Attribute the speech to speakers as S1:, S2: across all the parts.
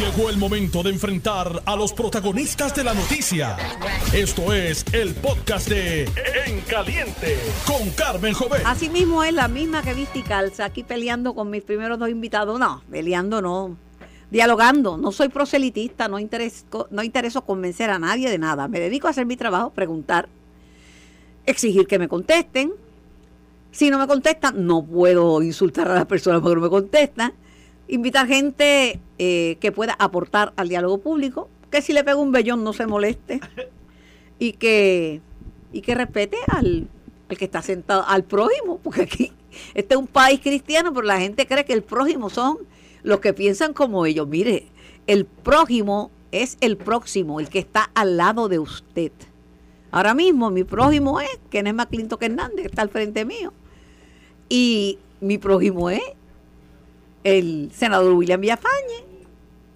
S1: Llegó el momento de enfrentar a los protagonistas de la noticia. Esto es el podcast de En Caliente con Carmen Jovet.
S2: Así mismo es la misma que viste y calza, aquí peleando con mis primeros dos invitados. No, peleando no. Dialogando. No soy proselitista, no intereso, no intereso convencer a nadie de nada. Me dedico a hacer mi trabajo, preguntar, exigir que me contesten. Si no me contestan, no puedo insultar a las personas porque no me contestan invitar gente eh, que pueda aportar al diálogo público, que si le pego un vellón no se moleste y que, y que respete al, que está sentado, al prójimo, porque aquí este es un país cristiano, pero la gente cree que el prójimo son los que piensan como ellos. Mire, el prójimo es el próximo, el que está al lado de usted. Ahora mismo mi prójimo es Kenneth McClintock Hernández, que está al frente mío. Y mi prójimo es el senador William Villafañe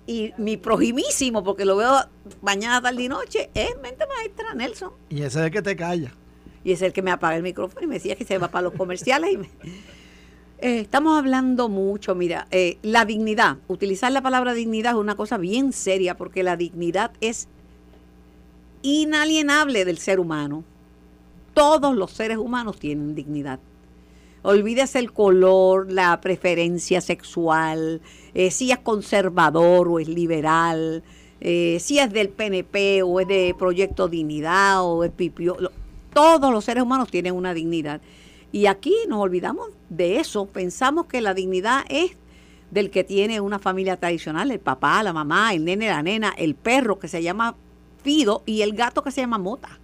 S2: y mi projimísimo, porque lo veo mañana, tarde y noche, es mente maestra Nelson.
S3: Y ese es el que te calla.
S2: Y es el que me apaga el micrófono y me decía que se va para los comerciales. y eh, estamos hablando mucho, mira, eh, la dignidad, utilizar la palabra dignidad es una cosa bien seria, porque la dignidad es inalienable del ser humano. Todos los seres humanos tienen dignidad. Olvídese el color, la preferencia sexual, eh, si es conservador o es liberal, eh, si es del PNP o es de Proyecto Dignidad o es pipio. Todos los seres humanos tienen una dignidad. Y aquí nos olvidamos de eso. Pensamos que la dignidad es del que tiene una familia tradicional, el papá, la mamá, el nene, la nena, el perro que se llama Fido y el gato que se llama Mota.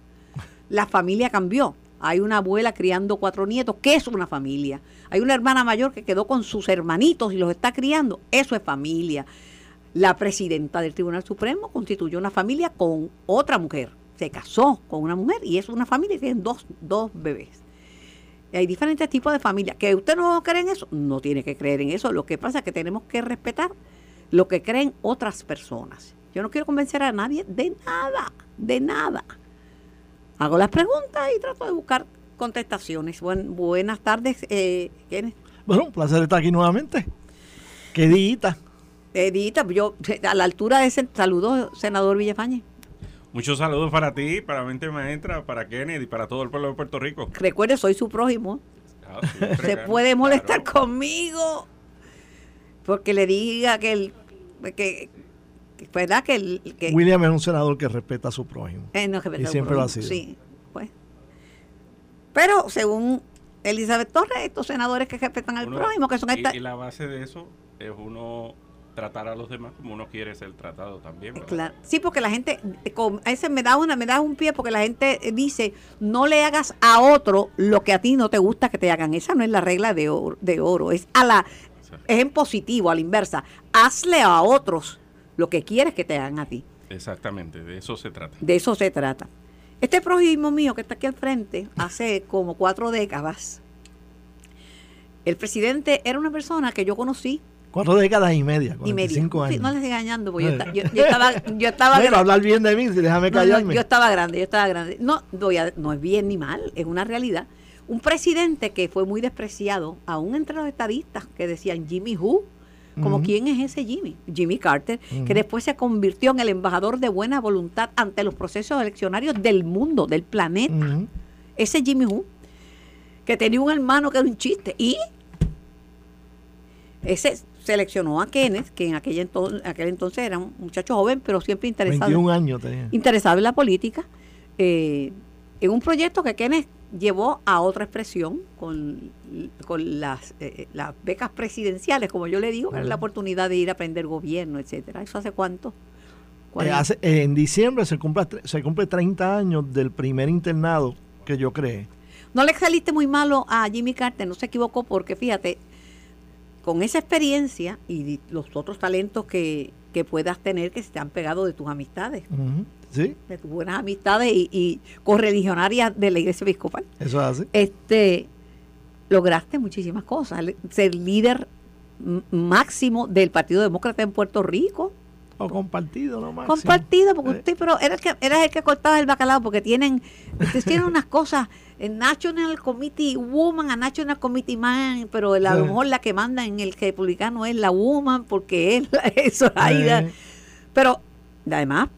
S2: La familia cambió. Hay una abuela criando cuatro nietos, ¿qué es una familia? Hay una hermana mayor que quedó con sus hermanitos y los está criando, eso es familia. La presidenta del Tribunal Supremo constituyó una familia con otra mujer, se casó con una mujer y es una familia y tienen dos, dos bebés. Hay diferentes tipos de familias. ¿Que usted no cree en eso? No tiene que creer en eso. Lo que pasa es que tenemos que respetar lo que creen otras personas. Yo no quiero convencer a nadie de nada, de nada hago las preguntas y trato de buscar contestaciones. buenas tardes, eh,
S3: Bueno, un placer estar aquí nuevamente. ¿Qué dita?
S2: Edita, yo a la altura de ese saludo, senador Villafañe.
S4: Muchos saludos para ti, para Mente Maestra, para Kennedy y para todo el pueblo de Puerto Rico.
S2: Recuerde, soy su prójimo. Ah, Se puede molestar conmigo porque le diga que el que, ¿verdad? Que, que,
S3: William es un senador que respeta a su prójimo.
S2: Eh, no,
S3: y siempre lo ha sido.
S2: Sí, pues. Pero según Elizabeth Torres, estos senadores que respetan al prójimo, que son
S4: y, y la base de eso es uno tratar a los demás como uno quiere ser tratado también.
S2: Claro. Sí, porque la gente, a ese me da una, me da un pie porque la gente dice, no le hagas a otro lo que a ti no te gusta que te hagan. Esa no es la regla de oro, de oro. es a la, es en positivo, a la inversa. Hazle a otros lo que quieres que te hagan a ti.
S4: Exactamente, de eso se trata.
S2: De eso se trata. Este prójimo mío que está aquí al frente, hace como cuatro décadas, el presidente era una persona que yo conocí.
S3: Cuatro décadas y media, y
S2: cinco años. no les engañando, porque yo, estaba, yo estaba
S3: grande. hablar bien de mí, déjame callarme.
S2: yo estaba grande, yo estaba grande. No, no es bien ni mal, es una realidad. Un presidente que fue muy despreciado, aún entre los estadistas que decían Jimmy Who, como quién es ese Jimmy, Jimmy Carter, que después se convirtió en el embajador de buena voluntad ante los procesos eleccionarios del mundo, del planeta. Ese Jimmy Who, que tenía un hermano que era un chiste. Y ese seleccionó a Kenneth, que en aquel entonces, aquel entonces era un muchacho joven, pero siempre interesado.
S3: 21 años tenía.
S2: Interesado en la política. Eh, en un proyecto que Kenneth llevó a otra expresión con, con las, eh, las becas presidenciales, como yo le digo, la oportunidad de ir a aprender gobierno, etcétera. ¿Eso hace cuánto?
S3: Eh, hace, en diciembre se cumple, se cumple 30 años del primer internado que yo creé.
S2: No le saliste muy malo a Jimmy Carter, no se equivocó porque fíjate, con esa experiencia y los otros talentos que, que puedas tener que se te han pegado de tus amistades de tus buenas amistades y, correligionarias de la iglesia episcopal.
S3: Eso hace.
S2: Este, lograste muchísimas cosas. Ser líder máximo del Partido Demócrata en Puerto Rico.
S3: O compartido, no
S2: máximo. Compartido, porque eh. usted, pero era el que, era el que cortaba el bacalao, porque tienen, ustedes tienen unas cosas, en National Committee Woman, a National Committee Man, pero a lo mejor la que manda en el republicano es la woman, porque es eso, ahí Pero además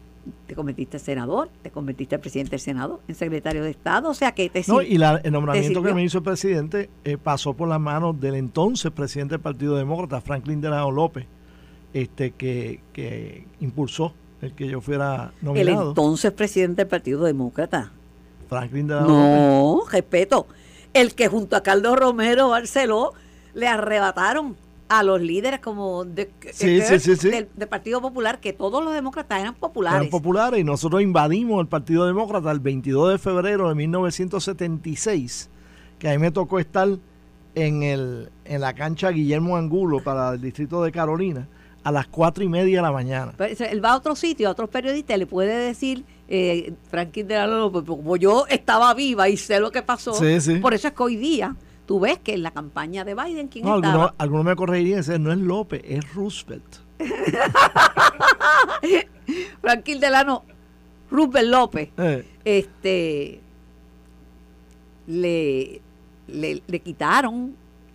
S2: te convertiste en senador, te convertiste en presidente del Senado, en secretario de Estado, o sea que te
S3: No, y la- el nombramiento que me hizo el presidente eh, pasó por las manos del entonces presidente del Partido Demócrata, Franklin Delgado López, este que, que impulsó el que yo fuera
S2: el
S3: nominado.
S2: entonces presidente del Partido Demócrata.
S3: Franklin Delgado López.
S2: No, respeto. El que junto a Carlos Romero Barceló le arrebataron a los líderes como de,
S3: Sí,
S2: de-
S3: sí, sí, sí.
S2: Del, del Partido Popular, que todos los demócratas eran populares.
S3: eran populares y nosotros invadimos el Partido Demócrata el 22 de febrero de 1976, que a mí me tocó estar en, el, en la cancha Guillermo Angulo para el distrito de Carolina a las cuatro y media de la mañana.
S2: Pero él va a otro sitio, a otros periodistas, le puede decir, eh, Franklin Delano López, como yo estaba viva y sé lo que pasó,
S3: Sí, sí.
S2: por eso es que hoy día tú ves que en la campaña de Biden, ¿quién
S3: No,
S2: estaba?
S3: algunos, algunos me corregirían, ese no es López, es Roosevelt.
S2: Franklin Delano, Rupert López,
S3: Eh,
S2: este le, le, le quitaron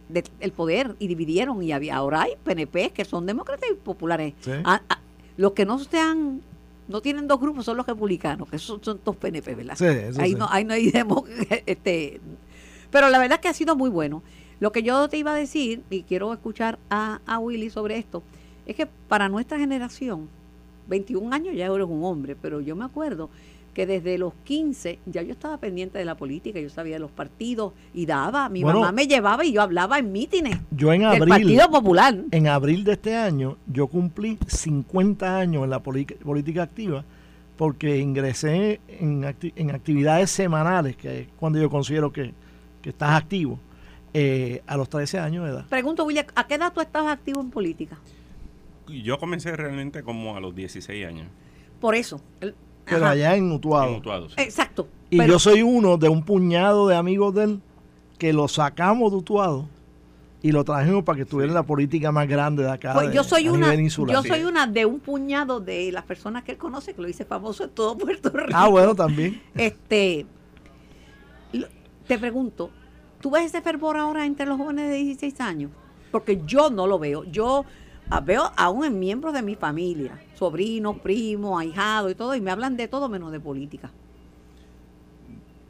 S2: de- el poder y dividieron y había ahora hay PNP que son demócratas y populares
S3: Sí.
S2: Ah, ah, los que no sean no tienen dos grupos son los republicanos que son, son dos PNP verdad
S3: Sí, eso
S2: ahí
S3: sí.
S2: no ahí no hay demo- este pero la verdad es que ha sido muy bueno lo que yo te iba a decir y quiero escuchar a, a Willy sobre esto es que para nuestra generación 21 años ya eres un hombre, pero yo me acuerdo que desde los 15 ya yo estaba pendiente de la política, yo sabía de los partidos y daba, mi
S3: Bueno.
S2: mamá me llevaba y yo hablaba en mítines
S3: yo en
S2: del
S3: abril,
S2: Partido Popular.
S3: en abril de este año, yo cumplí 50 años en la política activa porque ingresé en, acti- en actividades semanales, que es cuando yo considero que, que estás activo, eh, a los 13 años de edad.
S2: Pregunto, William, ¿a qué edad tú estabas activo en política?
S4: Yo comencé realmente como a los 16 años.
S2: Por eso. el-
S3: Pero
S2: ajá.
S3: allá en
S4: en
S3: Utuado.
S4: Sí.
S2: Exacto.
S3: Y
S2: pero-
S3: yo soy uno de un puñado de amigos de él que lo sacamos de Utuado y lo trajimos para que estuviera en la política más grande de acá.
S2: Pues
S3: de-
S2: yo soy
S3: a
S2: una,
S3: nivel insular.
S2: yo soy una de un puñado de las personas que él conoce que lo hice famoso en todo Puerto Rico.
S3: Ah, bueno, también.
S2: Este, te pregunto, ¿tú ves ese fervor ahora entre los jóvenes de 16 años? Porque yo no lo veo. Yo veo aún en miembros de mi familia, sobrinos, primos, ahijados y todo, y me hablan de todo menos de política.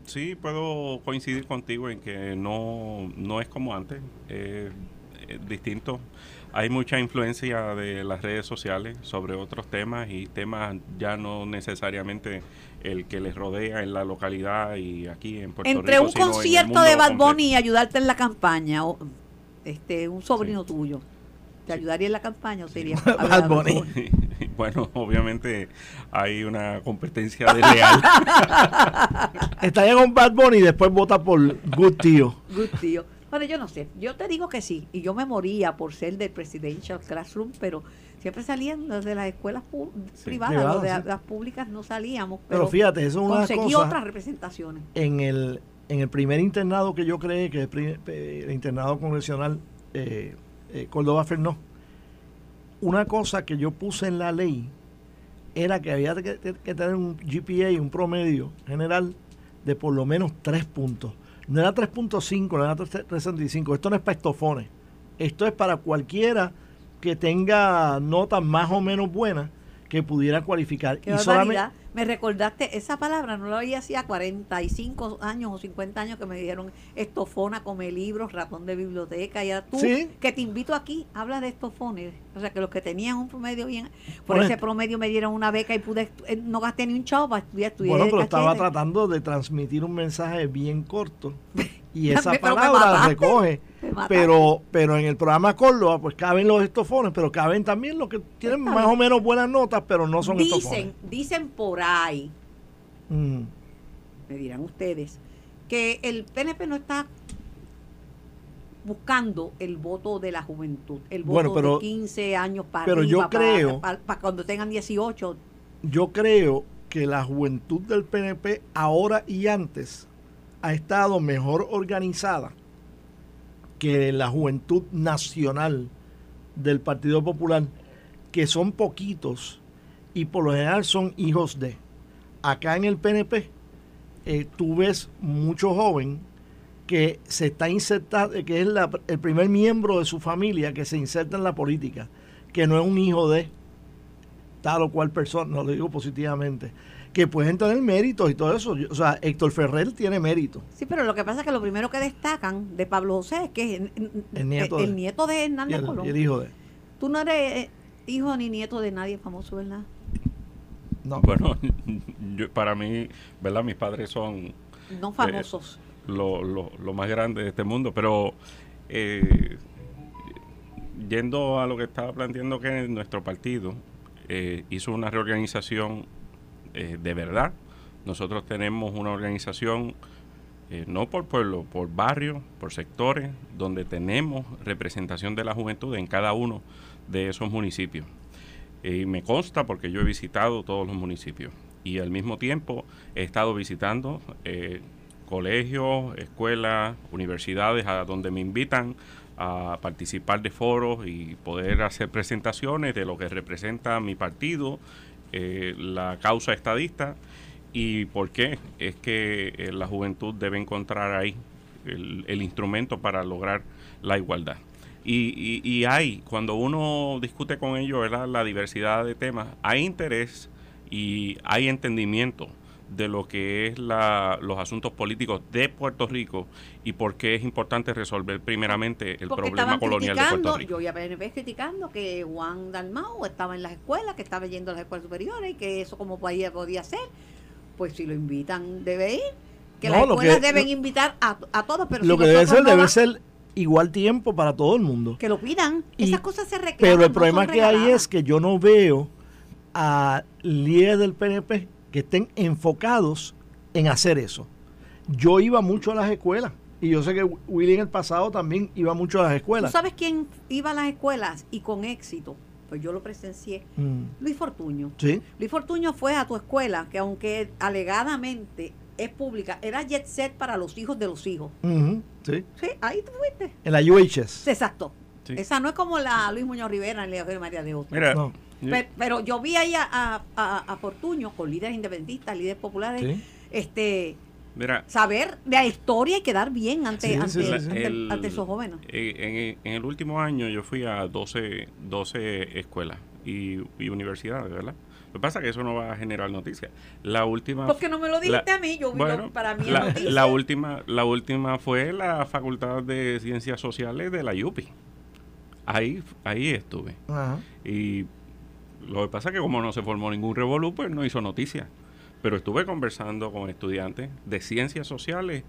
S4: Sí, puedo coincidir contigo en que no, no es como antes, eh, es distinto. Hay mucha influencia de las redes sociales sobre otros temas y temas ya no necesariamente el que les rodea en la localidad y aquí en Puerto
S2: Entre
S4: Rico.
S2: un
S4: sino en el
S2: concierto de Bad. Bunny y ayudarte en la campaña, o, este, un sobrino tuyo, ¿te ayudaría en la campaña o sería
S3: Bad Bunny.
S4: Bueno, obviamente hay una competencia desleal.
S3: Estaría con Bad Bunny y después vota por Good Tío.
S2: Good tío. Bueno, yo no sé. Yo te digo que sí. Y yo me moría por ser del Presidential Classroom, pero siempre salían los de las escuelas pu- privadas. los de
S3: sí.
S2: las públicas no salíamos.
S3: Pero
S2: Pero,
S3: fíjate, eso es una
S2: conseguí
S3: cosa.
S2: otras representaciones.
S3: en el, en el primer internado que yo creé, que es el, eh, el internado congresional eh, eh, Córdoba Fernó, una cosa que yo puse en la ley era que había que, que tener un GPA, un promedio general de por lo menos 3 puntos. No era 3.5, no era 3.65. Esto no es para estofones. Esto es para cualquiera que tenga notas más o menos buenas que pudiera cualificar.
S2: Qué
S3: Y
S2: barbaridad. Me recordaste esa palabra, no la oía hacía 45 años o 50 años que me dijeron estofona, come libros, ratón de biblioteca. Y ahora tú,
S3: Sí.
S2: que te invito aquí, habla de estofones. O sea, que los que tenían un promedio bien, por
S3: Bueno,
S2: ese promedio me dieron una beca y pude, eh, no gasté ni un chavo para estudiar. estudié
S3: Bueno, pero estaba tratando de transmitir un mensaje bien corto. Y esa
S2: Pero
S3: palabra recoge. Pero, pero en el programa Córdoba, pues caben los estofones, pero caben también los que tienen más o menos buenas notas, pero no son
S2: dicen,
S3: estofones.
S2: dicen por ahí,
S3: Mm.
S2: me dirán ustedes, que el PNP no está buscando el voto de la juventud, el voto
S3: Bueno, pero-
S2: de 15 años para
S3: pero yo
S2: arriba, para-
S3: creo-
S2: para, para cuando tengan 18.
S3: Yo creo que la juventud del PNP ahora y antes ha estado mejor organizada que la juventud nacional del Partido Popular, que son poquitos y por lo general son hijos de. Acá en el PNP eh, tú ves mucho joven que se está insertando, que es la- el primer miembro de su familia que se inserta en la política, que no es un hijo de, tal o cual persona, no lo digo positivamente, que pueden tener méritos y todo eso. Yo- O sea, Héctor Ferrer tiene mérito.
S2: Sí, pero lo que pasa es que lo primero que destacan de Pablo José es que es el,
S3: El nieto
S2: el
S3: de-
S2: nieto de
S3: Y
S2: Hernández
S3: el,
S2: Colón.
S3: y el hijo de.
S2: Tú no eres eh, hijo ni nieto de nadie famoso, ¿verdad?
S3: No.
S4: Bueno, yo- para mí, ¿verdad? Mis padres son
S2: No famosos.
S4: lo, lo, lo más grande de este mundo, pero eh, yendo a lo que estaba planteando que nuestro partido eh, hizo una reorganización eh, de verdad. Nosotros tenemos una organización eh, no por pueblo, por barrio, por sectores, donde tenemos representación de la juventud en cada uno de esos municipios. Y me consta porque yo he visitado todos los municipios y al mismo tiempo he estado visitando eh, colegios, escuelas, universidades a donde me invitan a participar de foros y poder hacer presentaciones de lo que representa mi partido, eh, la causa estadista y por qué es que eh, la juventud debe encontrar ahí el, el instrumento para lograr la igualdad. Y, y- y hay, cuando uno discute con ellos la diversidad de temas, hay interés y hay entendimiento de lo que es la, los asuntos políticos de Puerto Rico y por qué es importante resolver primeramente el
S2: Porque
S4: problema colonial de Puerto Rico.
S2: yo vi a PNP criticando que Juan Dalmau estaba en las escuelas, que estaba yendo a las escuelas superiores y que eso como país podía ser. Pues si lo invitan, debe ir. Que
S3: No,
S2: las
S3: lo
S2: escuelas
S3: que-
S2: deben
S3: lo-
S2: invitar a, a todos, pero
S3: lo
S2: si
S3: que debe ser,
S2: no
S3: debe
S2: va-
S3: ser igual tiempo para todo el mundo.
S2: que lo pidan.
S3: Y-
S2: Esas cosas se reclaman.
S3: Pero el
S2: no
S3: problema que hay es que yo no veo a líderes del PNP que estén enfocados en hacer eso. Yo iba mucho a las escuelas y yo sé que Willy en el pasado también iba mucho a las
S2: ¿Tú
S3: escuelas.
S2: sabes quién iba a las escuelas y con éxito? Pues yo lo presencié.
S3: Mm,
S2: Luis Fortuño.
S3: Sí,
S2: Luis Fortuño fue a tu escuela, que aunque alegadamente es pública, era jet set para los hijos de los hijos.
S3: sí.
S2: Sí, ahí tú fuiste.
S3: En la UHS.
S2: Exacto.
S4: Sí.
S2: Esa no es como la Luis Muñoz Rivera en Leo María de Otto.
S4: Mira,
S3: No.
S4: Yo-
S2: Pero, yo vi ahí a, a, a- a Fortuño con líderes independentistas, líderes populares,
S3: Sí.
S2: este
S4: mira,
S2: saber de la historia y quedar bien ante,
S3: Sí,
S2: ante,
S3: sí, sí,
S2: ante-
S4: el-
S2: ante esos jóvenes.
S4: eh, en, en el último año yo fui a 12, 12 escuelas y, y universidades, ¿verdad? Lo que pasa es que eso no va a generar noticias. La última...
S2: ¿Por qué no me lo dijiste
S4: la-
S2: a mí? Yo vi
S4: bueno,
S2: lo- para mí es
S4: la,
S2: noticia.
S4: la última, la última fue la Facultad de Ciencias Sociales de la UPI. Ahí, ahí estuve.
S3: Ajá.
S4: Y lo que pasa es que como no se formó ningún revolú, pues no hizo noticia. Pero estuve conversando con estudiantes de ciencias sociales.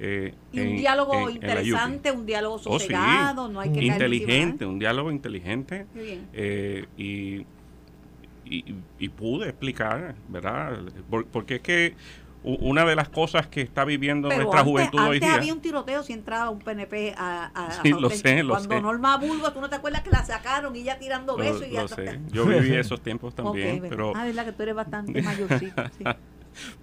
S4: eh,
S2: y un
S4: en-
S2: diálogo
S4: en- en
S2: interesante, un diálogo
S4: Oh, sí.
S2: sosegado, no hay que
S4: inteligente, un diálogo inteligente.
S2: bien.
S4: eh, y, y, y pude explicar, ¿verdad? Por- porque es que una de las cosas que está viviendo
S2: Pero
S4: nuestra
S2: antes,
S4: juventud hoy
S2: antes
S4: día...
S2: había un tiroteo si entraba un PNP a, a- a
S4: Sí, lo sé, lo
S2: Cuando
S4: sé.
S2: Norma Bulbo, tú no te acuerdas que la sacaron y ya tirando
S4: lo,
S2: besos y ya
S4: lo sé. Yo viví esos tiempos también,
S2: Ok, ven.
S4: pero...
S2: Ah, verdad que tú eres bastante mayorcito. sí.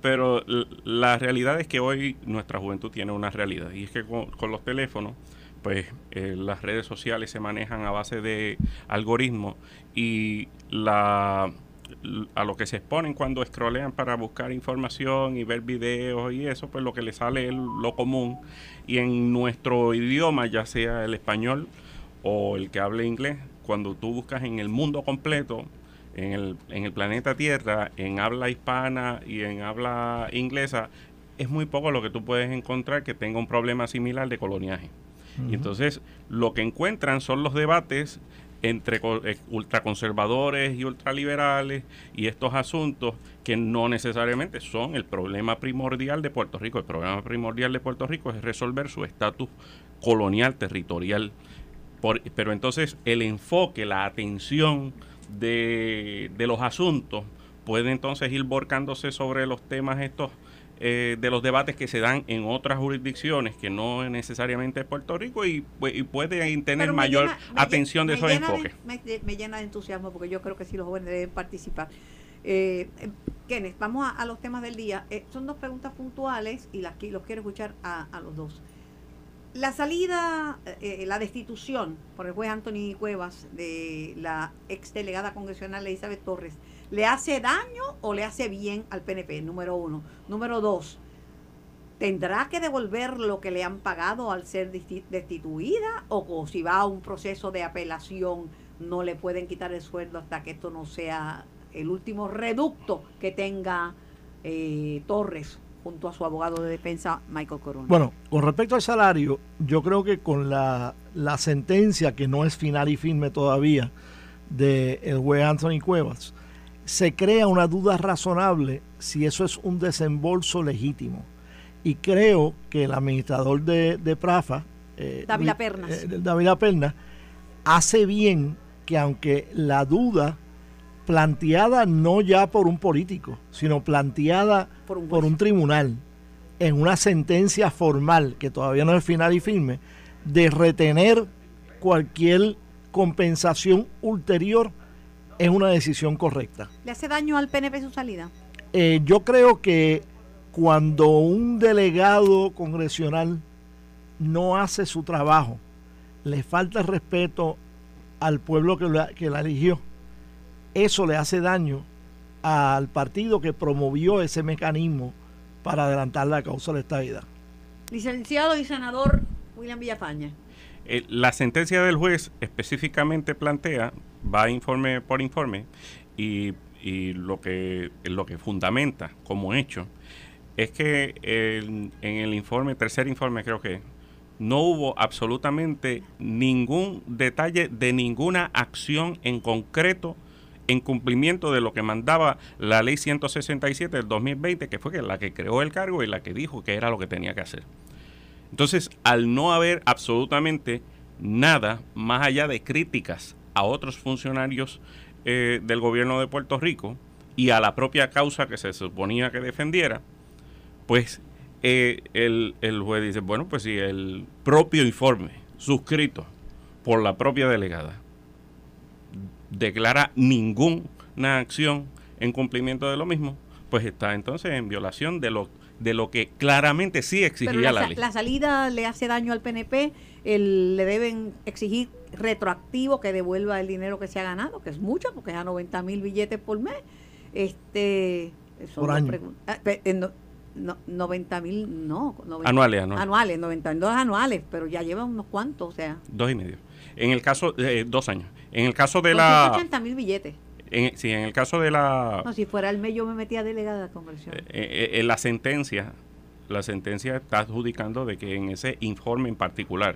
S4: Pero la realidad es que hoy nuestra juventud tiene una realidad y es que con, con los teléfonos, pues eh, las redes sociales se manejan a base de algoritmos y la a lo que se exponen cuando scrollean para buscar información y ver videos y eso, pues lo que les sale es lo común y en nuestro idioma, ya sea el español o el que hable inglés, cuando tú buscas en el mundo completo, en el, en el planeta Tierra, en habla hispana y en habla inglesa, es muy poco lo que tú puedes encontrar que tenga un problema similar de coloniaje. Y entonces lo que encuentran son los debates entre eh, ultraconservadores y ultraliberales y estos asuntos que no necesariamente son el problema primordial de Puerto Rico. El problema primordial de Puerto Rico es resolver su estatus colonial, territorial. Por- pero entonces el enfoque, la atención de, de los asuntos puede entonces ir volcándose sobre los temas estos eh, de los debates que se dan en otras jurisdicciones que no necesariamente es Puerto Rico y, pu- y puede tener mayor
S2: llena-
S4: atención de esos enfoques.
S2: me, me llena de entusiasmo porque yo creo que sí los jóvenes deben participar. Eh, Kenneth, vamos a, a los temas del día. Eh, son dos preguntas puntuales y las los quiero escuchar a, a los dos. La salida, eh, la destitución por el juez Anthony Cuevas de la ex delegada congresional Elizabeth Torres, ¿le hace daño o le hace bien al PNP? Número uno. Número dos, ¿tendrá que devolver lo que le han pagado al ser desti- destituida? ¿O si va a un proceso de apelación no le pueden quitar el sueldo hasta que esto no sea el último reducto que tenga eh, Torres junto a su abogado de defensa, Michael Corona.
S3: Bueno, con respecto al salario, yo creo que con la, la sentencia, que no es final y firme todavía, del el juez Anthony Cuevas, se crea una duda razonable si eso es un desembolso legítimo. Y creo que el administrador de, de Prafa,
S2: eh, Dávila Pernas,
S3: eh, Pernas, hace bien que aunque la duda planteada no ya por un político, sino planteada por un, por un, tribunal en una sentencia formal, que todavía no es final y firme, de retener cualquier compensación ulterior es una decisión correcta.
S2: ¿Le hace daño al PNP su salida?
S3: Eh, yo creo que cuando un delegado congresional no hace su trabajo, le falta respeto al pueblo que la, que la eligió, eso le hace daño al partido que promovió ese mecanismo para adelantar la causa de esta vida.
S2: Licenciado y senador William Villafaña.
S4: Eh, la sentencia del juez específicamente plantea, va informe por informe, y, y lo, que, lo que fundamenta como hecho es que en el informe, tercer informe creo que, no hubo absolutamente ningún detalle de ninguna acción en concreto en cumplimiento de lo que mandaba la ley 167 del 2020, que fue la que creó el cargo y la que dijo que era lo que tenía que hacer. Entonces, al no haber absolutamente nada más allá de críticas a otros funcionarios eh, del gobierno de Puerto Rico y a la propia causa que se suponía que defendiera, pues eh, el, el juez dice, bueno, pues si el propio informe suscrito por la propia delegada declara ninguna acción en cumplimiento de lo mismo, pues está entonces en violación de lo de lo que claramente sí exigía la, ley.
S2: La salida le hace daño al PNP, el, le deben exigir retroactivo que devuelva el dinero que se ha ganado, que es mucho, porque es a 90 mil billetes por mes. Este,
S3: por año.
S2: Ah, no, 90 mil, no.
S4: anuales, anuales.
S2: Anuales, 92 anuales, pero ya llevan unos cuantos, o sea.
S4: Dos y medio. En el caso, de dos años. En el caso de la...
S2: 80 mil billetes.
S4: En, sí, en el caso de la...
S2: No, si fuera el mes yo me metía delegada de conversión.
S4: Eh, eh, en la sentencia, la sentencia está adjudicando de que en ese informe en particular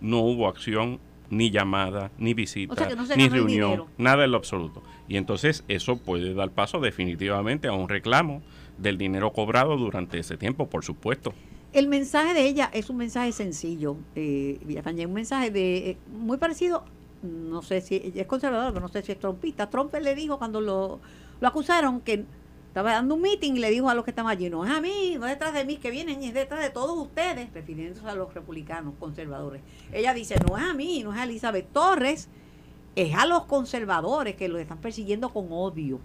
S4: no hubo acción ni llamada, ni visita, ni reunión, nada en lo absoluto. Y entonces eso puede dar paso definitivamente a un reclamo del dinero cobrado durante ese tiempo, por supuesto.
S2: El mensaje de ella es un mensaje sencillo, eh, un mensaje de eh, muy parecido no sé si es conservador, pero no sé si es trompista. Trump le dijo cuando lo, lo acusaron que estaba dando un meeting y le dijo a los que estaban allí, no es a mí, no es detrás de mí que vienen, es detrás de todos ustedes, refiriéndose a los republicanos conservadores. Ella dice, no es a mí, no es a Elizabeth Torres, es a los conservadores que los están persiguiendo con odio.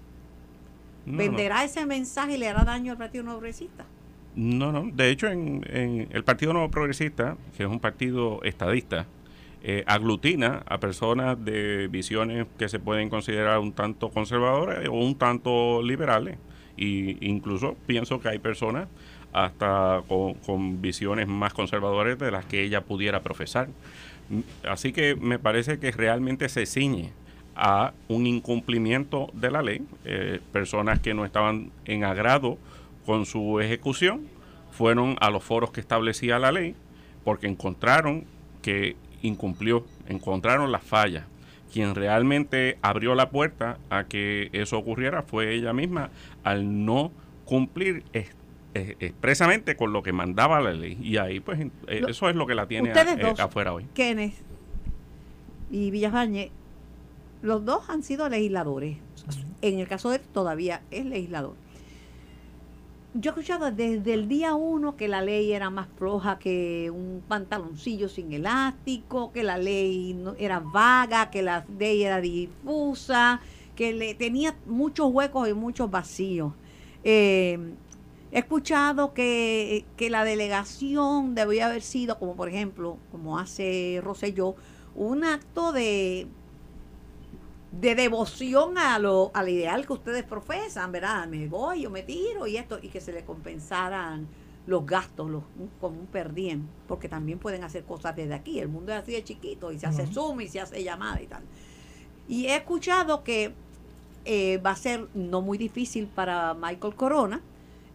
S2: ¿Venderá ese mensaje y le hará daño al Partido Nuevo Progresista?
S4: No, no. De hecho, en, en el Partido Nuevo Progresista, que es un partido estadista, eh, aglutina a personas de visiones que se pueden considerar un tanto conservadoras o un tanto liberales. Y incluso pienso que hay personas hasta con, visiones más conservadoras de las que ella pudiera profesar. Así que me parece que realmente se ciñe a un incumplimiento de la ley. Eh, personas que no estaban en agrado con su ejecución fueron a los foros que establecía la ley porque encontraron que incumplió, encontraron las fallas. Quien realmente abrió la puerta a que eso ocurriera fue ella misma al no cumplir expresamente con lo que mandaba la ley. Y ahí, pues, eh, eso es lo que la tiene eh, afuera hoy.
S2: Kenneth y Villafañe, los dos han sido legisladores. En el caso de él, todavía es legislador yo he escuchado desde el día uno que la ley era más floja que un pantaloncillo sin elástico, que la ley no, era vaga, que la ley era difusa, que le, tenía muchos huecos y muchos vacíos. Eh, he escuchado que, que, la delegación debía haber sido, como por ejemplo, como hace Rosselló, un acto de de devoción a lo, al ideal que ustedes profesan, ¿verdad? Me voy, yo me tiro y esto, y que se le compensaran los gastos los, como un perdien, porque también pueden hacer cosas desde aquí. El mundo es así de chiquito y se hace Zoom y se hace llamada y tal. Y he escuchado que eh, va a ser no muy difícil para Michael Corona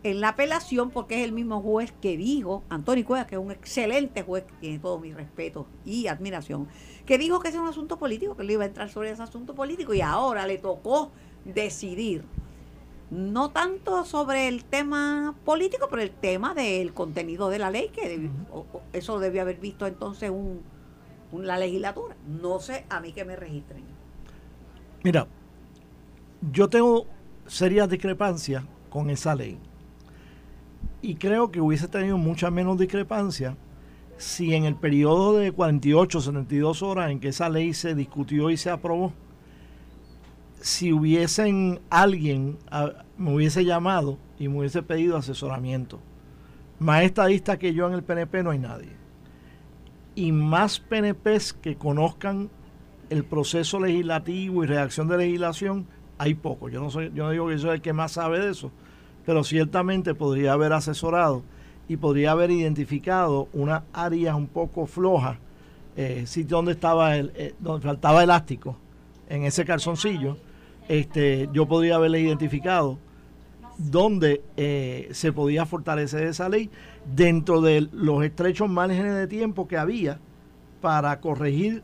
S2: en la apelación porque es el mismo juez que dijo, Antonio Cueva, que es un excelente juez, que tiene todo mi respeto y admiración, que dijo que ese es un asunto político, que él iba a entrar sobre ese asunto político y ahora le tocó decidir no tanto sobre el tema político, pero el tema del contenido de la ley, que eso debió haber visto entonces un, la legislatura. No sé a mí que me registren.
S3: Mira, yo tengo serias discrepancias con esa ley. Y creo que hubiese tenido mucha menos discrepancia si en el periodo de 48, 72 horas en que esa ley se discutió y se aprobó, si hubiesen alguien me hubiese llamado y me hubiese pedido asesoramiento. Más estadista que yo en el PNP no hay nadie. Y más PNPs que conozcan el proceso legislativo y redacción de legislación, hay poco. Yo no, soy, yo no digo que yo soy el que más sabe de eso, pero ciertamente podría haber asesorado y podría haber identificado unas áreas un poco flojas, eh, sitio donde estaba el, eh, donde faltaba elástico en ese calzoncillo. Este, yo podría haberle identificado dónde eh, se podía fortalecer esa ley dentro de los estrechos márgenes de tiempo que había para corregir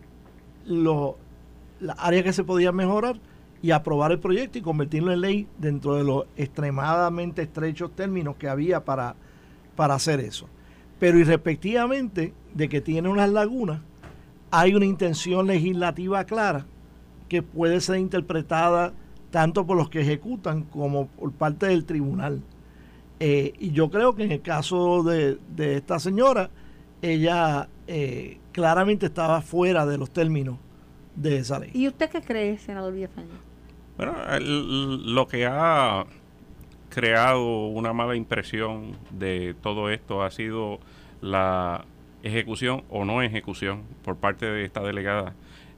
S3: las áreas que se podían mejorar y aprobar el proyecto y convertirlo en ley dentro de los extremadamente estrechos términos que había para, para hacer eso. Pero irrespectivamente de que tiene unas lagunas, hay una intención legislativa clara que puede ser interpretada tanto por los que ejecutan como por parte del tribunal. Eh, y yo creo que en el caso de, esta señora, ella eh, claramente estaba fuera de los términos de esa ley.
S2: ¿Y usted qué cree, senador Villafaña?
S4: Bueno, lo que ha creado una mala impresión de todo esto ha sido la ejecución o no ejecución por parte de esta delegada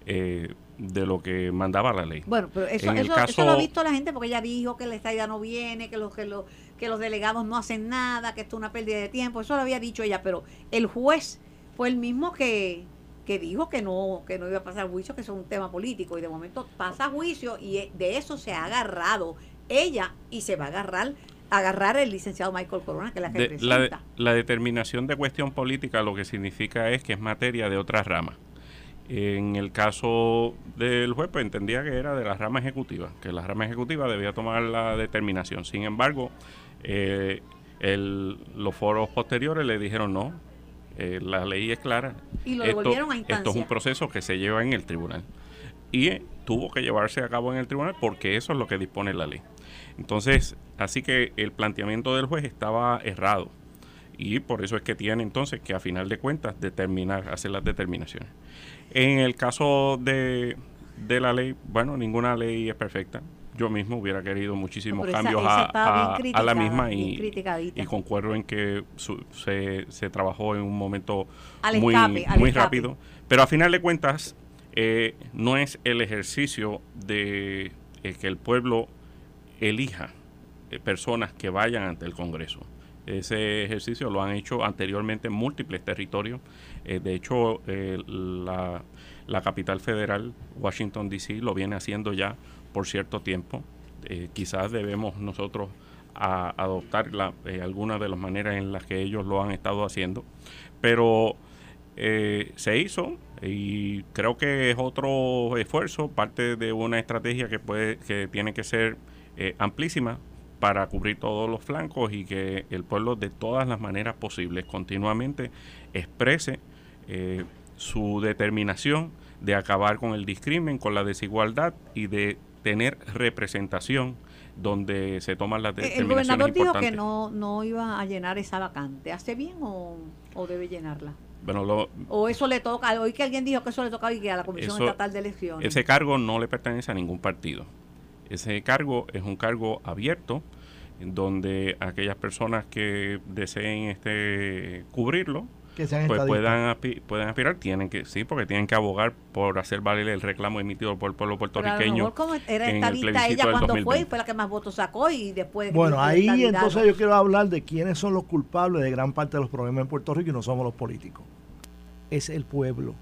S4: eh, de lo que mandaba la ley.
S2: Bueno, pero eso, eso, lo ha visto la gente porque ella dijo que la estadía no viene, que los, que, los, que los delegados no hacen nada, que esto es una pérdida de tiempo. Eso lo había dicho ella, pero el juez fue el mismo que, que dijo que no, que no iba a pasar juicio, que es un tema político. Y de momento pasa juicio y e, de eso se ha agarrado ella y se va a agarrar agarrar el licenciado Michael Corona, que es la que representa.
S4: La, la determinación de cuestión política lo que significa es que es materia de otra rama. En el caso del juez, pues entendía que era de la rama ejecutiva, que la rama ejecutiva debía tomar la determinación. Sin embargo, eh, los foros posteriores le dijeron no, eh, la ley es clara.
S2: Y lo devolvieron a
S4: Esto es un proceso que se lleva en el tribunal. Y eh, tuvo que llevarse a cabo en el tribunal porque eso es lo que dispone la ley. Entonces, así que el planteamiento del juez estaba errado. Y por eso es que tiene entonces que a final de cuentas determinar, hacer las determinaciones. En el caso de, la ley, bueno, ninguna ley es perfecta. Yo mismo hubiera querido muchísimos cambios a, la misma y, y, concuerdo en que se, se, trabajó en un momento muy, muy rápido. Pero a final de cuentas, eh, no es el ejercicio de eh, que el pueblo elija eh, personas que vayan ante el Congreso. Ese ejercicio lo han hecho anteriormente en múltiples territorios. Eh, de hecho, eh, la, capital federal, Washington, D.C., lo viene haciendo ya por cierto tiempo. Eh, quizás debemos nosotros adoptar la, algunas de las maneras en las que ellos lo han estado haciendo. Pero se hizo y creo que es otro esfuerzo, parte de una estrategia que, puede, que tiene que ser amplísima para cubrir todos los flancos y que el pueblo de todas las maneras posibles continuamente exprese eh, su determinación de acabar con el discrimen, con la desigualdad y de tener representación donde se toman las determinaciones
S2: El gobernador dijo que no, no iba a llenar esa vacante. ¿Hace bien o, debe llenarla?
S4: Bueno,
S2: o eso le toca, hoy que alguien dijo que eso le toca a la Comisión Estatal de Elecciones.
S4: Ese cargo no le pertenece a ningún partido. Ese cargo es un cargo abierto donde aquellas personas que deseen este cubrirlo pues puedan, puedan aspirar, tienen que, sí, porque tienen que abogar por hacer valer el reclamo emitido por el pueblo puertorriqueño.
S2: Pero a era estadista ella cuando fue y fue la que más votos sacó y después...
S3: Bueno, ahí entonces yo quiero hablar de quiénes son los culpables de gran parte de los problemas en Puerto Rico y no somos los políticos. Es el pueblo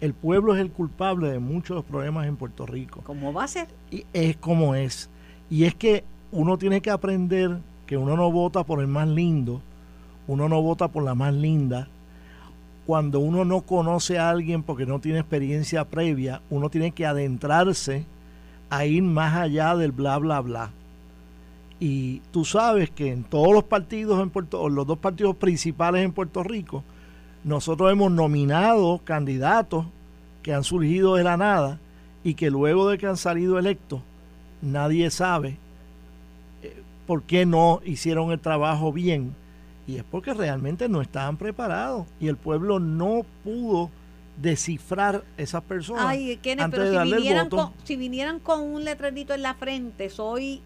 S3: el pueblo es el culpable de muchos de los problemas en Puerto Rico.
S2: ¿Cómo va a ser?
S3: Y es como es. Y es que uno tiene que aprender que uno no vota por el más lindo, uno no vota por la más linda. Cuando uno no conoce a alguien porque no tiene experiencia previa, uno tiene que adentrarse a ir más allá del bla, bla, bla. Y tú sabes que en todos los partidos en Puerto los dos partidos principales en Puerto Rico, nosotros hemos nominado candidatos que han surgido de la nada y que luego de que han salido electos, nadie sabe eh, por qué no hicieron el trabajo bien. Y es porque realmente no estaban preparados y el pueblo no pudo descifrar esas personas.
S2: Ay, Kenneth, pero si vinieran, con, si vinieran con un letrerito en la frente, soy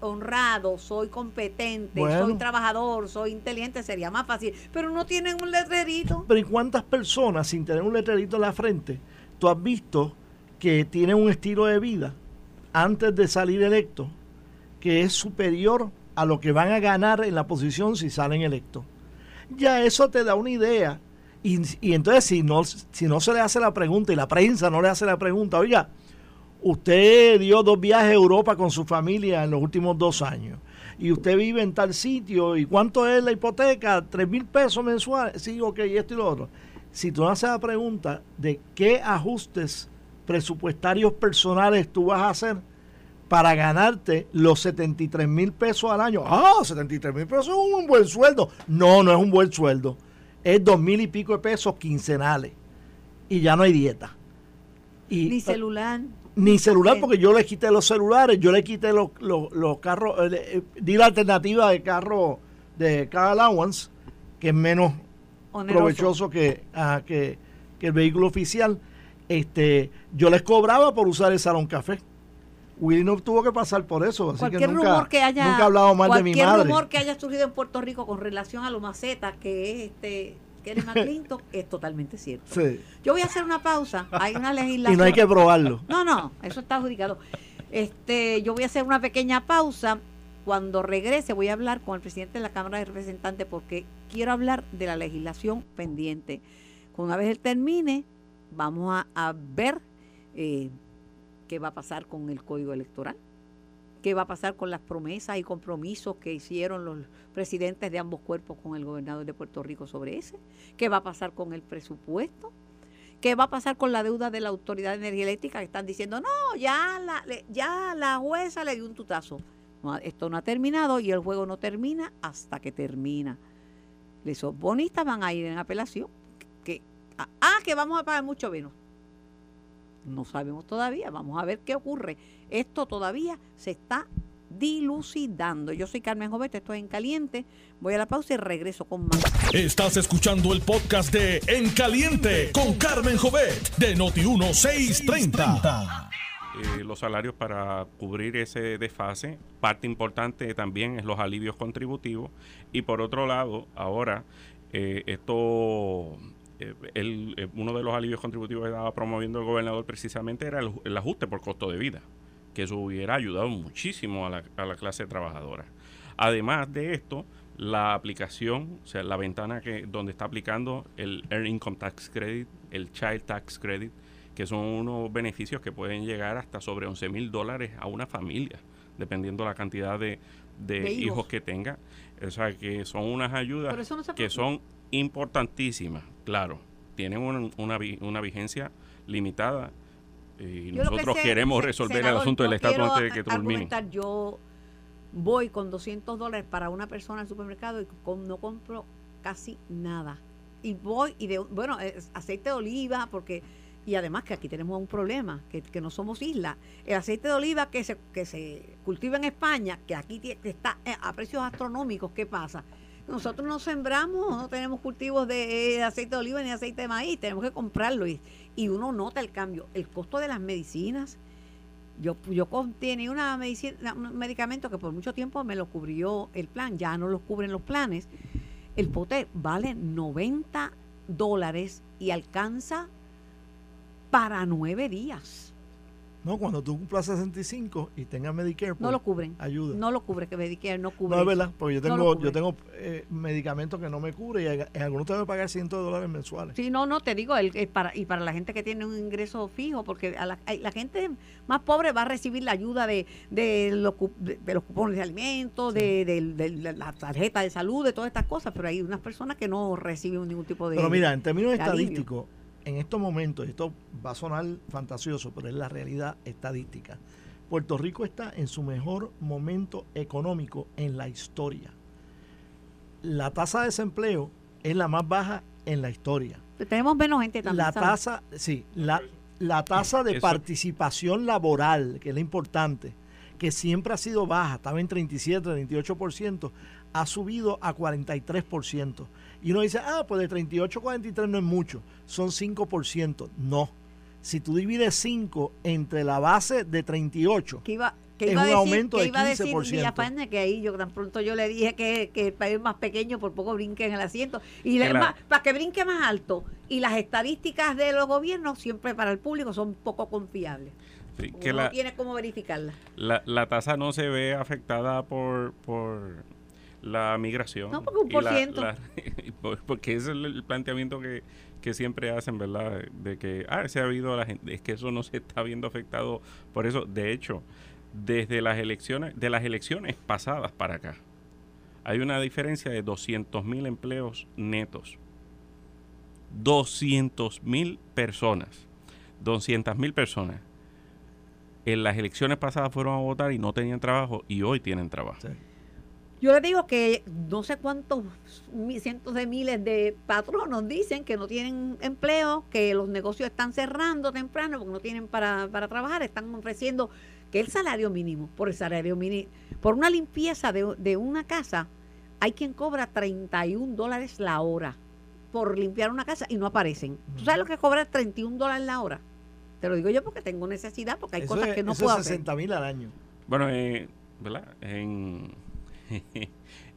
S2: honrado, soy competente, soy trabajador, soy inteligente, sería más fácil. Pero no tienen un letrerito.
S3: Pero ¿y cuántas personas sin tener un letrerito en la frente tú has visto que tienen un estilo de vida antes de salir electo que es superior a lo que van a ganar en la posición si salen electos? Ya eso te da una idea. Y, y entonces si no, si no se le hace la pregunta y la prensa no le hace la pregunta, oiga, usted dio dos viajes a Europa con su familia en los últimos dos años y usted vive en tal sitio y cuánto es la hipoteca, tres mil pesos mensuales, sí, ok, esto y lo otro. Si tú haces la pregunta de qué ajustes presupuestarios personales tú vas a hacer para ganarte los 73 mil pesos al año. Ah, 73 mil pesos es un buen sueldo. No, no es un buen sueldo. Es dos mil y pico de pesos quincenales. Y ya no hay dieta.
S2: Y, Ni celular
S3: ni celular, porque yo le quité los celulares, yo le quité los, los, carros, eh, eh, di la alternativa de carro de car allowance, que es menos provechoso que, que, el vehículo oficial. Este, yo les cobraba por usar el salón café. Willy no tuvo que pasar por eso, así que nunca, rumor que haya, nunca hablado mal de mi madre. Cualquier
S2: rumor que haya surgido en Puerto Rico con relación a los macetas, que es este Kelly McClinton, es totalmente cierto. Yo voy a hacer una pausa. Hay una legislación.
S3: Y no hay que probarlo.
S2: No, no, eso está adjudicado. Este, yo voy a hacer una pequeña pausa. Cuando regrese voy a hablar con el presidente de la Cámara de Representantes porque quiero hablar de la legislación pendiente. Una vez él termine, vamos a, ver eh, qué va a pasar con el código electoral qué va a pasar con las promesas y compromisos que hicieron los presidentes de ambos cuerpos con el gobernador de Puerto Rico sobre ese, qué va a pasar con el presupuesto, qué va a pasar con la deuda de la Autoridad de Energía Eléctrica que están diciendo, no, ya la, ya la jueza le dio un tutazo. esto no ha terminado y el juego no termina hasta que termina. Los bonistas van a ir en apelación. Que, ah, que vamos a pagar mucho menos. No sabemos todavía, vamos a ver qué ocurre. Esto todavía se está dilucidando. Yo soy Carmen Jovete, estoy en Caliente. Voy a la pausa y regreso con más.
S1: Estás escuchando el podcast de En Caliente con Carmen Jovet de Noti1630.
S4: Eh, los salarios para cubrir ese desfase. Parte importante también es los alivios contributivos. Y por otro lado, ahora eh, esto eh, eh, uno de los alivios contributivos que estaba promoviendo el gobernador precisamente era el, ajuste por costo de vida, que eso hubiera ayudado muchísimo a la, a la, clase trabajadora. Además de esto, la aplicación, o sea, la ventana que donde está aplicando el Earned Income Tax Credit, el Child Tax Credit, que son unos beneficios que pueden llegar hasta sobre 11 mil dólares a una familia, dependiendo la cantidad de, hijos. que tenga. O sea, que son unas ayudas que son importantísimas, claro, tienen una, una, vigencia limitada y nosotros queremos resolver el asunto del Estado antes de que termine.
S2: Yo voy con 200 dólares para una persona al supermercado y no compro casi nada. Y voy, y de, bueno, aceite de oliva, porque y además que aquí tenemos un problema, que, que, no somos isla. El aceite de oliva que se, que se cultiva en España, que aquí está a precios astronómicos, ¿qué pasa? Nosotros no sembramos, no tenemos cultivos de aceite de oliva ni aceite de maíz, tenemos que comprarlo y, uno nota el cambio. El costo de las medicinas, yo, yo tenía una medicina, un medicamento que por mucho tiempo me lo cubrió el plan, ya no lo cubren los planes. El pote vale 90 dólares y alcanza para nueve días.
S3: No, cuando tú cumplas 65 y tengas Medicare, pues,
S2: No lo cubren.
S3: ayuda.
S2: No lo cubre, que Medicare no cubre.
S3: No, es verdad, porque yo tengo, yo tengo eh, medicamentos que no me cubre y en algunos tengo que pagar cientos de dólares mensuales.
S2: Sí, no, no, te digo, el, el para, y para la gente que tiene un ingreso fijo, porque a la, la gente más pobre va a recibir la ayuda de, de, los, de, de los cupones de alimentos, de, de- de la tarjeta de salud, de todas estas cosas, pero hay unas personas que no reciben ningún tipo de...
S3: Pero mira, en términos estadísticos, en estos momentos, y esto va a sonar fantasioso, pero es la realidad estadística. Puerto Rico está en su mejor momento económico en la historia. La tasa de desempleo es la más baja en la historia.
S2: Tenemos menos gente también.
S3: La tasa, sí, la, la tasa de
S4: Eso-
S3: participación laboral, que es la importante, que siempre ha sido baja, estaba en 37, 38%, ha subido a 43%. Y uno dice, ah, pues de 38 a 43 no es mucho, son 5%. No. Si tú divides 5 entre la base de 38,
S2: que iba, que
S3: Es
S2: iba a
S3: un
S2: decir,
S3: aumento
S2: que
S3: de
S2: iba a decir
S3: 15%.
S2: Villafañe, que ahí yo tan pronto yo le dije que, que el país es más pequeño, por poco brinque en el asiento. Y
S4: la-
S2: más- para que brinque más alto. Y las estadísticas de los gobiernos siempre para el público son poco confiables.
S4: Sí, que
S2: no
S4: la,
S2: tiene cómo verificarlas.
S4: la, la tasa no se ve afectada por, por la migración.
S2: No, porque un
S4: y
S2: por
S4: la-
S2: ciento.
S4: la- por- porque ese es el, el planteamiento que, que siempre hacen, ¿verdad? De que, ah, se ha habido la gente. Es que eso no se está viendo afectado por eso. De hecho, desde las elecciones, de las elecciones pasadas para acá, hay una diferencia de 200 mil empleos netos. 200 mil personas. 200 mil personas. En las elecciones pasadas fueron a votar y no tenían trabajo y hoy tienen trabajo.
S3: sí.
S2: Yo le digo que no sé cuántos cientos de miles de patronos dicen que no tienen empleo, que los negocios están cerrando temprano porque no tienen para, para trabajar, están ofreciendo que el salario mínimo, por el salario mínimo, por una limpieza de, de una casa, hay quien cobra 31 dólares la hora por limpiar una casa y no aparecen. ¿Tú sabes lo que cobra 31 dólares la hora? Te lo digo yo porque tengo necesidad, porque hay
S3: Eso
S2: cosas
S3: es-
S2: que no
S3: eso
S2: puedo
S3: es
S2: hacer.
S3: 60 mil al año.
S4: Bueno, eh, ¿verdad? En,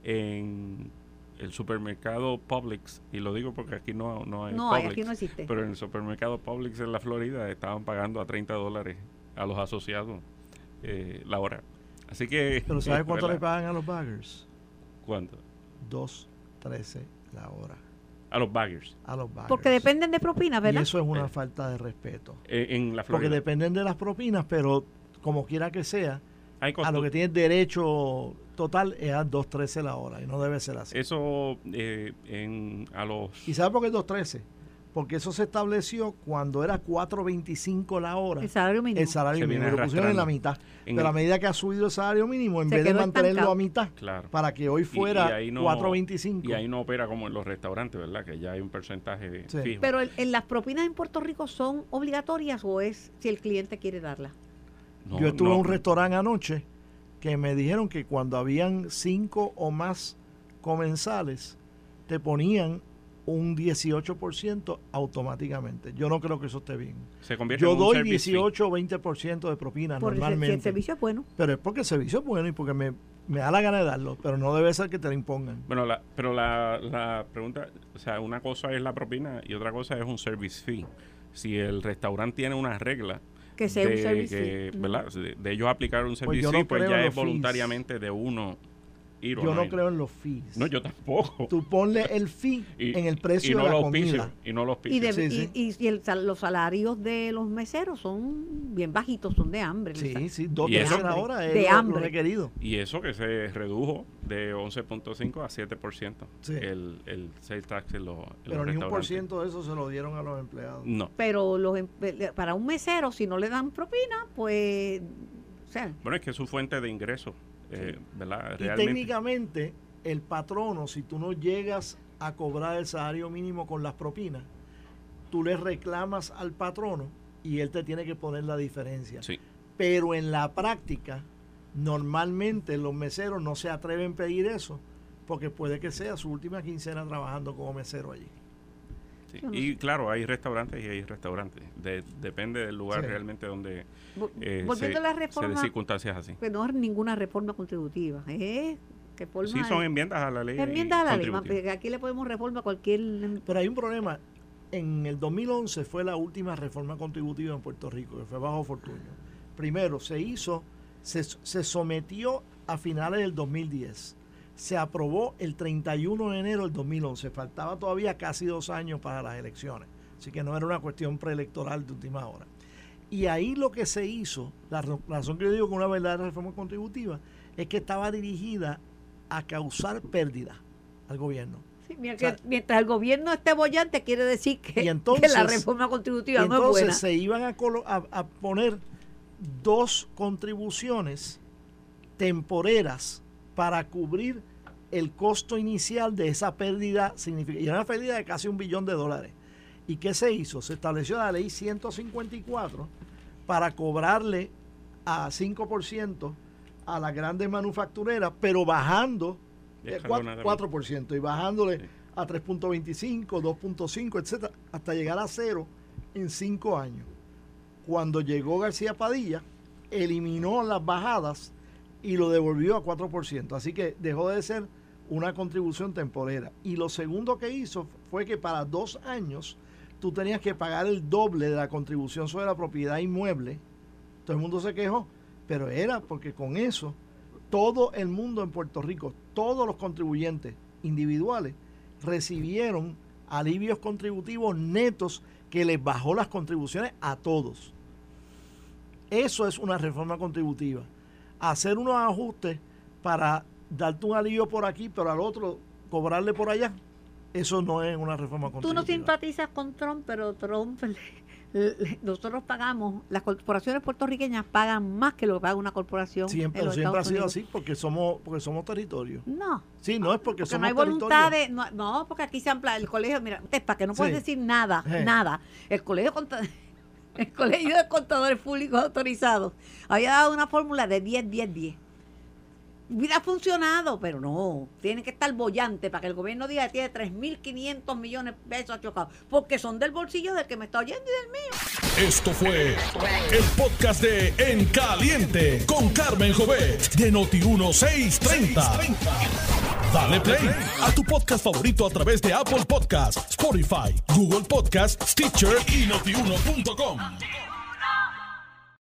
S4: en el supermercado Publix, y lo digo porque aquí no, no hay
S2: No,
S4: Publix,
S2: aquí no existe.
S4: pero en el supermercado Publix en la Florida estaban pagando a 30 dólares a los asociados eh, la hora. Así que...
S3: Pero ¿sabes cuánto le
S4: ¿verdad?
S3: pagan a los baggers?
S4: ¿Cuánto?
S3: 2.13 la hora.
S4: A los baggers.
S3: A los baggers.
S2: Porque dependen de propinas,
S3: Y
S2: ¿verdad?
S3: eso es una
S4: Eh.
S3: falta de respeto.
S4: Eh, en la
S3: Porque
S4: Florida.
S3: dependen de las propinas, pero como quiera que sea, a lo que tienes derecho total es a 2.13 la hora y no debe ser así.
S4: Eso eh, en, a los...
S3: ¿Y sabes por qué 2.13? Porque eso se estableció cuando era 4.25 la hora.
S2: El salario mínimo.
S3: El salario
S4: Se
S3: mínimo. Lo pusieron en la mitad.
S4: en
S3: Pero a
S4: el-
S3: medida que ha subido el salario mínimo, en
S2: Se
S3: vez de mantenerlo
S2: estancado.
S3: a mitad,
S4: Claro.
S3: para que hoy
S4: Y-
S3: fuera
S4: y no-
S3: 4.25.
S4: Y ahí no opera como en los restaurantes, ¿verdad? Que ya hay un porcentaje
S3: Sí.
S4: fijo.
S2: Pero el- en las propinas en Puerto Rico son obligatorias o es si el cliente quiere darlas.
S4: No,
S3: Yo estuve
S4: no.
S3: en un restaurante anoche que me dijeron que cuando habían cinco o más comensales, te ponían un 18% automáticamente. Yo no creo que eso esté bien.
S4: Se convierte
S3: Yo
S4: en un
S3: doy
S4: fee.
S3: 18 o 20% de propina
S2: Por el, si
S3: normalmente.
S2: el servicio es bueno.
S3: Pero es porque el servicio es bueno y porque me, me da la gana de darlo, pero no debe ser que te lo impongan.
S4: Bueno, la, pero la, la pregunta, o sea, una cosa es la propina y otra cosa es un service fee. Si el restaurante tiene una regla
S2: Que sea un
S4: de,
S2: service
S4: que,
S2: fee.
S4: ¿verdad? De, de ellos aplicar un
S3: no
S4: fee, pues ya es voluntariamente de uno ir o
S3: Yo no
S4: ir.
S3: creo en los fees.
S4: No, yo tampoco.
S3: Tú ponle el fee
S4: Y-
S3: en el precio
S4: y no
S3: de la
S4: los
S3: comida.
S4: Y no los
S2: Y, de-
S4: auspicios.
S3: Sí,
S2: y- y- y el sal- los salarios de los meseros son bien bajitos, son de hambre.
S3: Sí, sí, dos
S4: eso-
S3: terceras hora es
S2: De
S3: lo- lo,
S2: hambre.
S3: requerido.
S4: Y eso que se redujo de 11.5 a 7%.
S3: Sí.
S4: El, el sales tax en los,
S3: Pero
S4: los
S3: ni un por ciento de eso se lo dieron a los empleados.
S4: No.
S2: Pero los, em- para un mesero, si no le dan propina, pues... O sea,
S4: Bueno, es que es su fuente de ingreso, eh, ¿verdad?
S3: Y técnicamente, el patrono, si tú no llegas a cobrar el salario mínimo con las propinas, tú le reclamas al patrono y él te tiene que poner la diferencia.
S4: Sí.
S3: Pero en la práctica, normalmente los meseros no se atreven a pedir eso porque puede que sea su última quincena trabajando como mesero allí.
S4: Sí. Y claro, hay restaurantes y hay restaurantes. De- depende del lugar
S3: Sí.
S4: realmente donde eh,
S2: volviendo
S4: se,
S2: a la
S4: se
S2: reforma,
S4: circunstancias así.
S2: pues no es ninguna reforma contributiva, que forma
S4: Sí, son enmiendas a la ley.
S2: enmiendas a la ley, porque aquí le podemos reforma a cualquier...
S3: Pero hay un problema. En el 2011 fue la última reforma contributiva en Puerto Rico, que fue bajo Fortuño. primero, se hizo, se, se sometió a finales del 2010. Se aprobó el 31 de enero del 2011. Faltaba todavía casi dos años para las elecciones. Así que no era una cuestión preelectoral de última hora. Y ahí lo que se hizo, la razón que yo digo que una verdadera reforma contributiva, es que estaba dirigida a causar pérdida al gobierno.
S2: Sí, mira
S3: O sea,
S2: que mientras el gobierno esté bollante, quiere decir que,
S3: Y entonces-
S2: que la reforma contributiva no es
S3: entonces
S2: buena.
S3: se iban a- a poner dos contribuciones temporeras para cubrir el costo inicial de esa pérdida significativa. Y era una pérdida de casi un billón de dólares. ¿Y qué se hizo? Se estableció la ley 154 para cobrarle a 5% a las grandes manufactureras, pero bajando
S4: Escalonadamente.
S3: 4%, 4% y bajándole
S4: Sí.
S3: a 3.25, 2.5, etcétera, hasta llegar a cero en cinco años. Cuando llegó García Padilla, eliminó las bajadas y lo devolvió a 4%. Así que dejó de ser una contribución temporera. Y lo segundo que hizo fue que para dos años tú tenías que pagar el doble de la contribución sobre la propiedad inmueble. Todo el mundo se quejó, pero era porque con eso todo el mundo en Puerto Rico, todos los contribuyentes individuales, recibieron alivios contributivos netos que les bajó las contribuciones a todos. Eso es una reforma contributiva. Hacer unos ajustes para darte un alivio por aquí, pero al otro cobrarle por allá, eso no es una reforma
S2: Tú
S3: contributiva.
S2: no simpatizas con Trump, pero Trump, le- le- nosotros pagamos, las corporaciones puertorriqueñas pagan más que lo que paga una corporación.
S3: Siempre, siempre ha sido
S2: Unidos.
S3: así porque somos, porque somos territorio.
S2: No.
S3: Sí, no es porque,
S2: Porque
S3: somos
S2: no hay voluntad
S3: territorio.
S2: de. No, no, porque aquí se amplia el colegio. Mira, es para que no puedes
S3: Sí.
S2: decir nada,
S3: Eh.
S2: nada. El colegio el colegio de contadores públicos autorizados había dado una fórmula de 10, 10, 10. Hubiera funcionado, pero no. Tiene que estar bollante para que el gobierno diga que tiene 3.500 millones de pesos chocados. Porque son del bolsillo del que me está oyendo y del mío.
S1: Esto fue el podcast de En Caliente con Carmen Jovet de Noti1630. Dale play a tu podcast favorito a través de Apple Podcasts, Spotify, Google Podcasts, Stitcher y notiuno.com.